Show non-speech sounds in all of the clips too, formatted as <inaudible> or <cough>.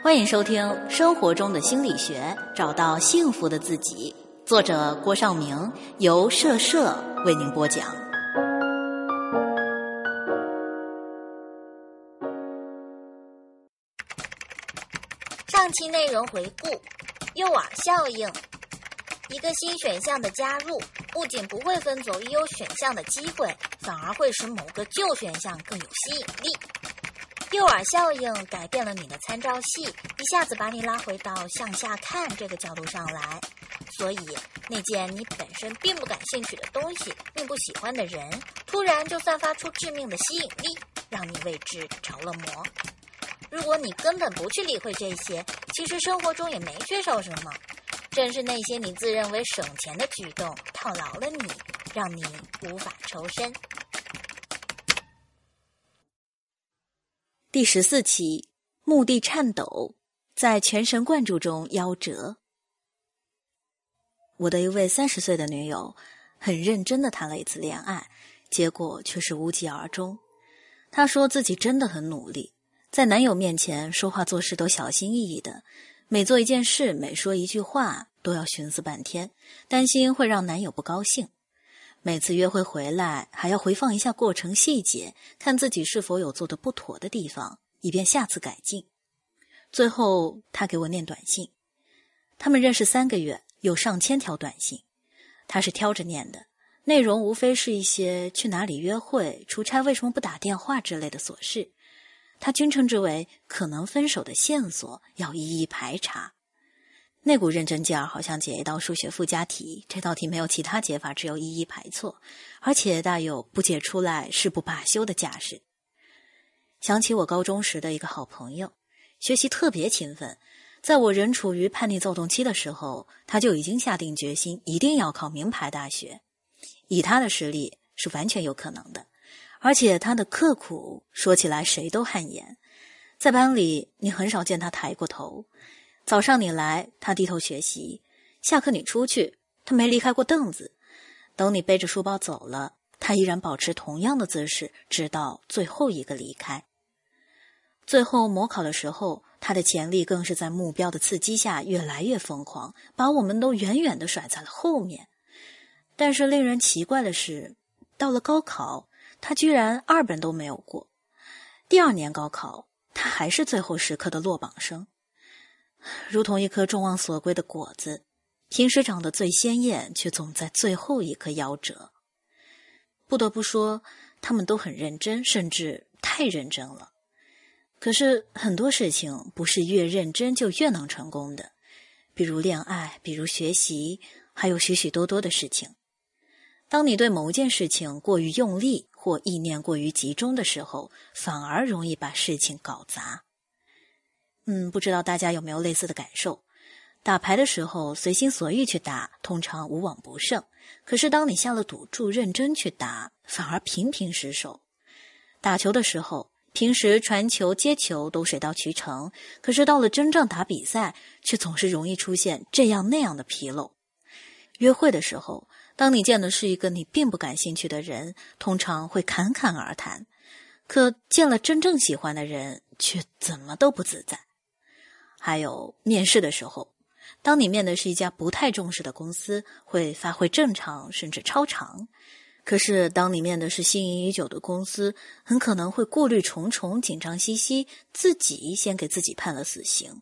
欢迎收听《生活中的心理学》，找到幸福的自己。作者郭尚明，由社社为您播讲。上期内容回顾：诱饵效应。一个新选项的加入，不仅不会分走已有选项的机会，反而会使某个旧选项更有吸引力。诱饵效应改变了你的参照系，一下子把你拉回到向下看这个角度上来。所以，那件你本身并不感兴趣的东西，并不喜欢的人，突然就散发出致命的吸引力，让你为之着了魔。如果你根本不去理会这些，其实生活中也没缺少什么。正是那些你自认为省钱的举动套牢了你，让你无法抽身。第十四期，墓地颤抖，在全神贯注中夭折。我的一位三十岁的女友，很认真的谈了一次恋爱，结果却是无疾而终。她说自己真的很努力，在男友面前说话做事都小心翼翼的。每做一件事，每说一句话，都要寻思半天，担心会让男友不高兴。每次约会回来，还要回放一下过程细节，看自己是否有做的不妥的地方，以便下次改进。最后，他给我念短信。他们认识三个月，有上千条短信，他是挑着念的，内容无非是一些去哪里约会、出差为什么不打电话之类的琐事。他均称之为可能分手的线索，要一一排查。那股认真劲儿，好像解一道数学附加题，这道题没有其他解法，只有一一排错，而且大有不解出来誓不罢休的架势。想起我高中时的一个好朋友，学习特别勤奋，在我仍处于叛逆躁动期的时候，他就已经下定决心一定要考名牌大学。以他的实力，是完全有可能的。而且他的刻苦说起来谁都汗颜，在班里你很少见他抬过头。早上你来，他低头学习；下课你出去，他没离开过凳子。等你背着书包走了，他依然保持同样的姿势，直到最后一个离开。最后模考的时候，他的潜力更是在目标的刺激下越来越疯狂，把我们都远远的甩在了后面。但是令人奇怪的是，到了高考。他居然二本都没有过，第二年高考，他还是最后时刻的落榜生，如同一颗众望所归的果子，平时长得最鲜艳，却总在最后一刻夭折。不得不说，他们都很认真，甚至太认真了。可是很多事情不是越认真就越能成功的，比如恋爱，比如学习，还有许许多多的事情。当你对某件事情过于用力，或意念过于集中的时候，反而容易把事情搞砸。嗯，不知道大家有没有类似的感受？打牌的时候随心所欲去打，通常无往不胜；可是当你下了赌注，认真去打，反而频频失手。打球的时候，平时传球接球都水到渠成，可是到了真正打比赛，却总是容易出现这样那样的纰漏。约会的时候。当你见的是一个你并不感兴趣的人，通常会侃侃而谈；可见了真正喜欢的人，却怎么都不自在。还有面试的时候，当你面的是一家不太重视的公司，会发挥正常甚至超常；可是当你面的是心仪已久的公司，很可能会顾虑重重、紧张兮兮，自己先给自己判了死刑。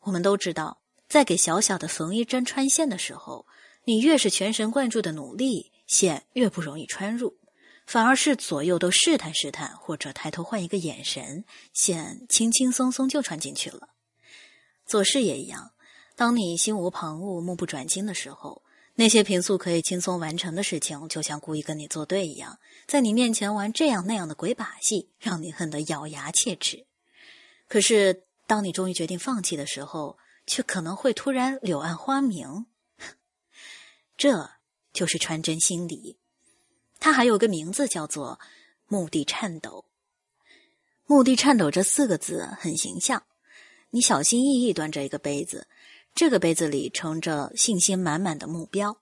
我们都知道，在给小小的缝衣针穿线的时候。你越是全神贯注的努力，线越不容易穿入，反而是左右都试探试探，或者抬头换一个眼神，线轻轻松松就穿进去了。做事也一样，当你心无旁骛、目不转睛的时候，那些平素可以轻松完成的事情，就像故意跟你作对一样，在你面前玩这样那样的鬼把戏，让你恨得咬牙切齿。可是，当你终于决定放弃的时候，却可能会突然柳暗花明。这就是穿针心理，它还有个名字叫做“墓地颤抖”。墓地颤抖这四个字很形象。你小心翼翼端着一个杯子，这个杯子里盛着信心满满的目标。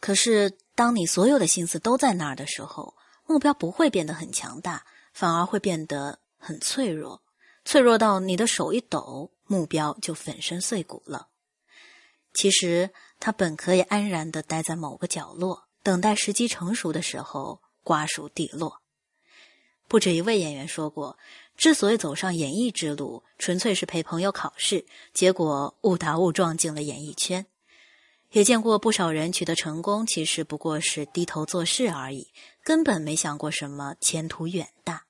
可是，当你所有的心思都在那儿的时候，目标不会变得很强大，反而会变得很脆弱，脆弱到你的手一抖，目标就粉身碎骨了。其实他本可以安然的待在某个角落，等待时机成熟的时候瓜熟蒂落。不止一位演员说过，之所以走上演艺之路，纯粹是陪朋友考试，结果误打误撞进了演艺圈。也见过不少人取得成功，其实不过是低头做事而已，根本没想过什么前途远大。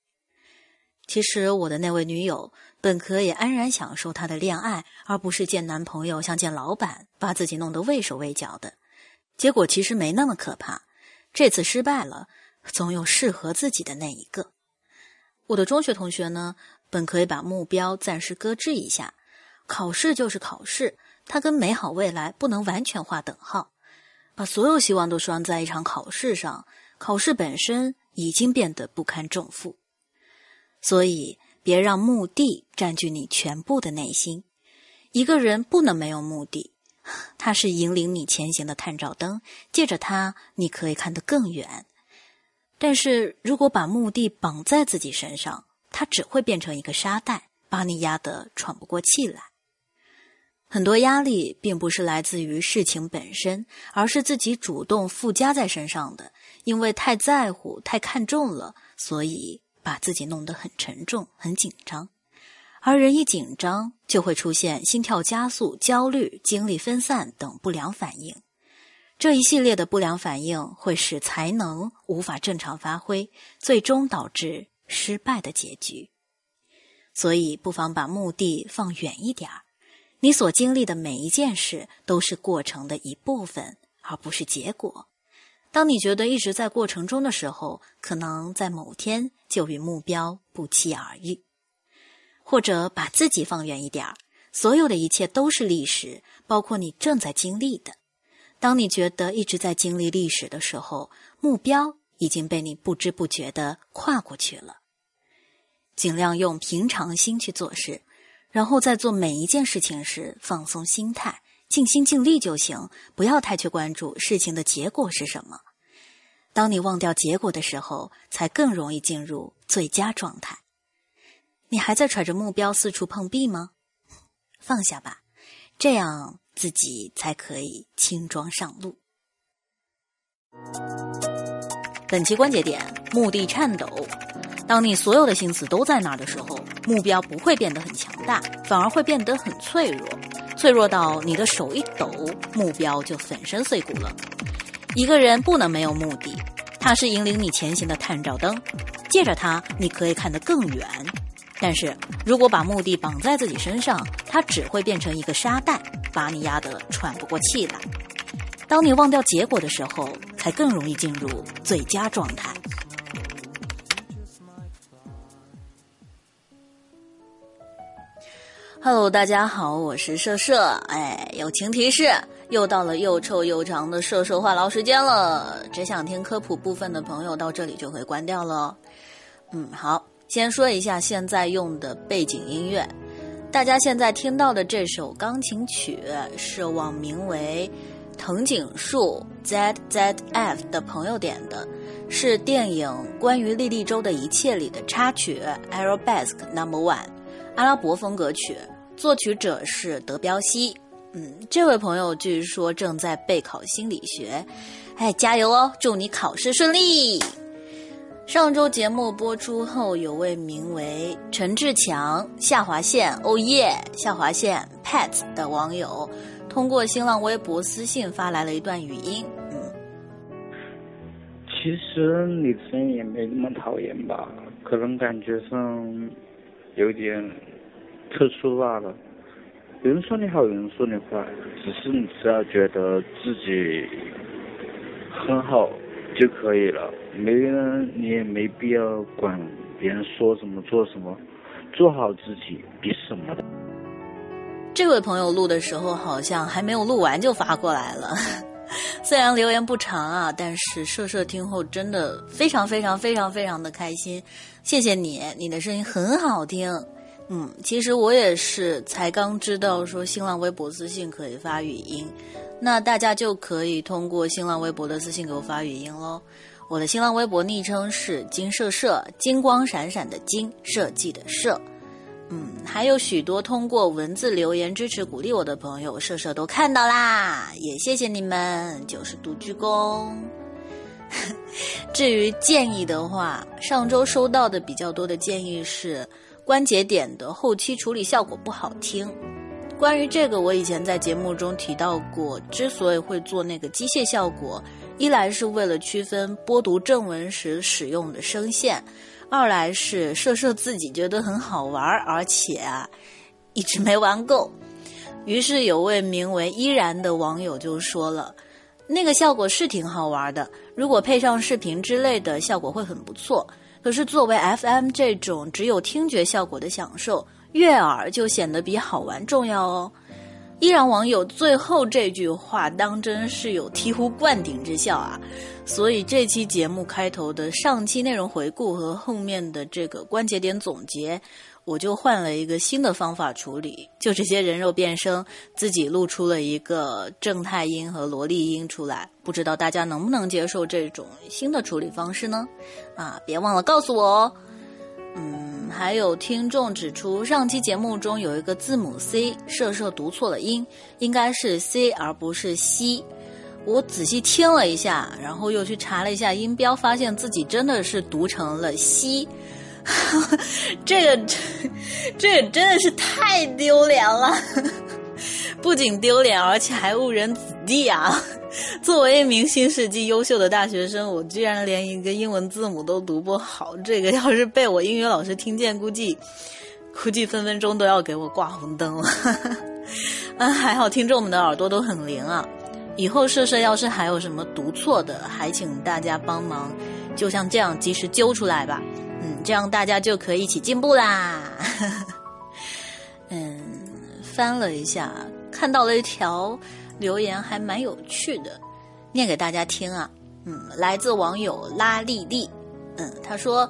其实我的那位女友本可以安然享受她的恋爱，而不是见男朋友像见老板，把自己弄得畏手畏脚的。结果其实没那么可怕，这次失败了，总有适合自己的那一个。我的中学同学呢，本可以把目标暂时搁置一下，考试就是考试。它跟美好未来不能完全划等号，把所有希望都拴在一场考试上，考试本身已经变得不堪重负。所以，别让目的占据你全部的内心。一个人不能没有目的，它是引领你前行的探照灯，借着它，你可以看得更远。但是如果把目的绑在自己身上，它只会变成一个沙袋，把你压得喘不过气来。很多压力并不是来自于事情本身，而是自己主动附加在身上的。因为太在乎、太看重了，所以把自己弄得很沉重、很紧张。而人一紧张，就会出现心跳加速、焦虑、精力分散等不良反应。这一系列的不良反应会使才能无法正常发挥，最终导致失败的结局。所以，不妨把目的放远一点儿。你所经历的每一件事都是过程的一部分，而不是结果。当你觉得一直在过程中的时候，可能在某天就与目标不期而遇。或者把自己放远一点儿，所有的一切都是历史，包括你正在经历的。当你觉得一直在经历历史的时候，目标已经被你不知不觉的跨过去了。尽量用平常心去做事。然后在做每一件事情时，放松心态，尽心尽力就行，不要太去关注事情的结果是什么。当你忘掉结果的时候，才更容易进入最佳状态。你还在揣着目标四处碰壁吗？放下吧，这样自己才可以轻装上路。本期关节点：目的颤抖。当你所有的心思都在那儿的时候，目标不会变得很强大，反而会变得很脆弱，脆弱到你的手一抖，目标就粉身碎骨了。一个人不能没有目的，它是引领你前行的探照灯，借着它，你可以看得更远。但是如果把目的绑在自己身上，它只会变成一个沙袋，把你压得喘不过气来。当你忘掉结果的时候，才更容易进入最佳状态。Hello，大家好，我是社社。哎，友情提示，又到了又臭又长的社社话痨时间了。只想听科普部分的朋友到这里就会关掉了。嗯，好，先说一下现在用的背景音乐。大家现在听到的这首钢琴曲是网名为藤井树 ZZF 的朋友点的，是电影《关于莉莉周的一切》里的插曲《Arabesque Number One》。阿拉伯风格曲，作曲者是德彪西。嗯，这位朋友据说正在备考心理学，哎，加油哦！祝你考试顺利。上周节目播出后，有位名为陈志强下划线哦耶下划线 pet 的网友，通过新浪微博私信发来了一段语音。嗯，其实你的声音也没那么讨厌吧？可能感觉上。有点特殊罢了。有人说你好，有人说你坏，只是你只要觉得自己很好就可以了。没人，你也没必要管别人说什么做什么，做好自己比什么的。这位朋友录的时候好像还没有录完就发过来了。<laughs> 虽然留言不长啊，但是社社听后真的非常非常非常非常的开心。谢谢你，你的声音很好听。嗯，其实我也是才刚知道说新浪微博私信可以发语音，那大家就可以通过新浪微博的私信给我发语音喽。我的新浪微博昵称是金社社，金光闪闪的金，设计的设。嗯，还有许多通过文字留言支持鼓励我的朋友，社社都看到啦，也谢谢你们，九十度鞠躬。<laughs> 至于建议的话，上周收到的比较多的建议是关节点的后期处理效果不好听。关于这个，我以前在节目中提到过，之所以会做那个机械效果，一来是为了区分播读正文时使用的声线，二来是设设自己觉得很好玩，而且啊一直没玩够。于是有位名为依然的网友就说了。那个效果是挺好玩的，如果配上视频之类的，效果会很不错。可是作为 FM 这种只有听觉效果的享受，悦耳就显得比好玩重要哦。依然网友最后这句话当真是有醍醐灌顶之效啊！所以这期节目开头的上期内容回顾和后面的这个关节点总结。我就换了一个新的方法处理，就这些人肉变声，自己录出了一个正太音和萝莉音出来，不知道大家能不能接受这种新的处理方式呢？啊，别忘了告诉我哦。嗯，还有听众指出，上期节目中有一个字母 C，射射读错了音，应该是 C 而不是西。我仔细听了一下，然后又去查了一下音标，发现自己真的是读成了西。<laughs> 这个，这个真的是太丢脸了！不仅丢脸，而且还误人子弟啊！<laughs> 作为一名新世纪优秀的大学生，我居然连一个英文字母都读不好，这个要是被我英语老师听见，估计估计分分钟都要给我挂红灯了。<laughs> 啊，还好听众们的耳朵都很灵啊！以后设设要是还有什么读错的，还请大家帮忙，就像这样及时揪出来吧。这样大家就可以一起进步啦。<laughs> 嗯，翻了一下，看到了一条留言，还蛮有趣的，念给大家听啊。嗯，来自网友拉丽丽。嗯，他说：“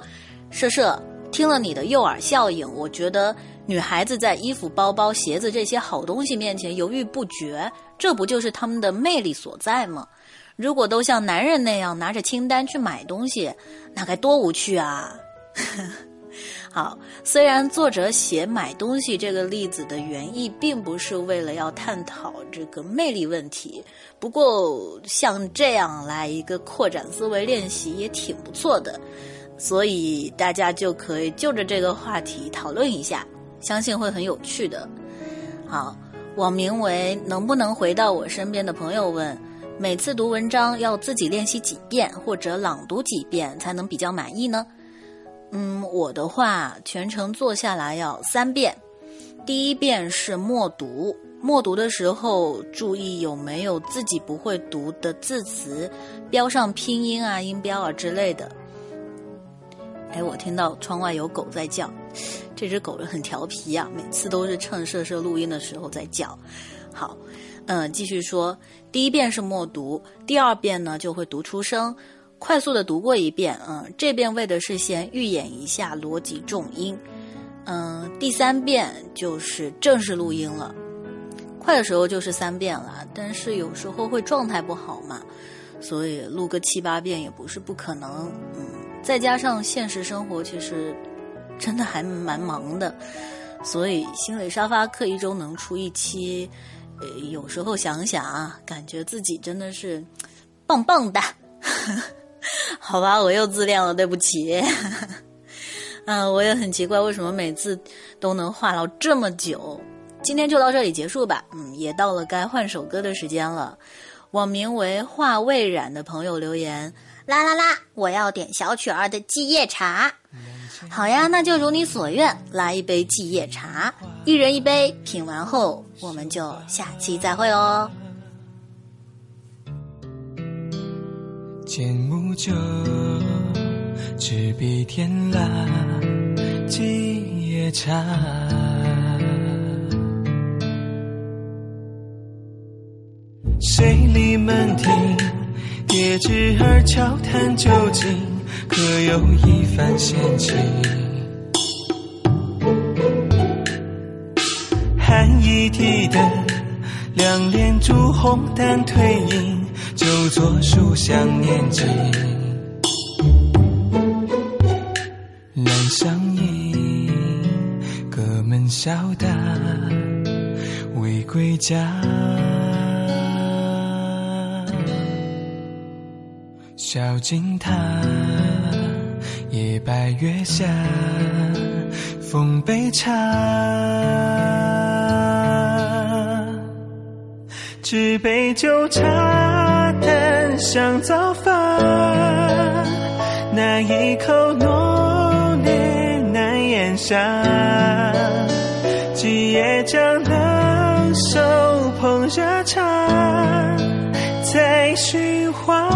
社社，听了你的诱饵效应，我觉得女孩子在衣服、包包、鞋子这些好东西面前犹豫不决，这不就是他们的魅力所在吗？如果都像男人那样拿着清单去买东西，那该多无趣啊！” <laughs> 好，虽然作者写买东西这个例子的原意并不是为了要探讨这个魅力问题，不过像这样来一个扩展思维练习也挺不错的，所以大家就可以就着这个话题讨论一下，相信会很有趣的。好，网名为“能不能回到我身边”的朋友问：每次读文章要自己练习几遍或者朗读几遍才能比较满意呢？嗯，我的话全程做下来要三遍。第一遍是默读，默读的时候注意有没有自己不会读的字词，标上拼音啊、音标啊之类的。哎，我听到窗外有狗在叫，这只狗很调皮呀，每次都是趁设设录音的时候在叫。好，嗯，继续说，第一遍是默读，第二遍呢就会读出声。快速的读过一遍，嗯，这遍为的是先预演一下逻辑重音，嗯，第三遍就是正式录音了。快的时候就是三遍了，但是有时候会状态不好嘛，所以录个七八遍也不是不可能，嗯，再加上现实生活其实真的还蛮忙的，所以心理沙发课一周能出一期，呃，有时候想想啊，感觉自己真的是棒棒的。<laughs> 好吧，我又自恋了，对不起。<laughs> 嗯，我也很奇怪，为什么每次都能话唠这么久？今天就到这里结束吧。嗯，也到了该换首歌的时间了。网名为“话未染”的朋友留言：啦啦啦，我要点小曲儿的继夜茶。好呀，那就如你所愿，来一杯继夜茶，一人一杯，品完后我们就下期再会喽。剑木酒，执笔天蓝，几夜茶。水里门庭，叠纸儿悄谈究竟，可有一番闲情？寒衣提灯，两帘烛红淡褪影。就坐书香念经，蓝上衣，隔门笑答未归家。小径塔，夜白月下，奉杯茶。纸杯酒茶淡香早发，那一口浓烈难咽下。几夜将冷手捧热茶，再寻花。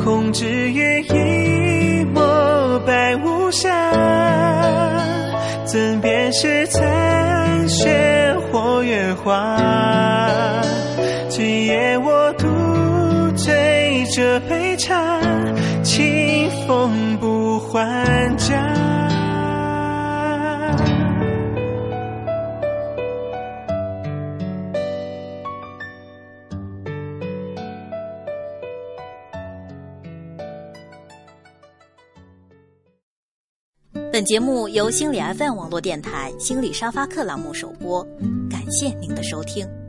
空枝月一抹白无瑕，怎辨是残雪或月华？今夜我独醉这杯茶，清风不还家。节目由心理 FM 网络电台心理沙发客栏目首播，感谢您的收听。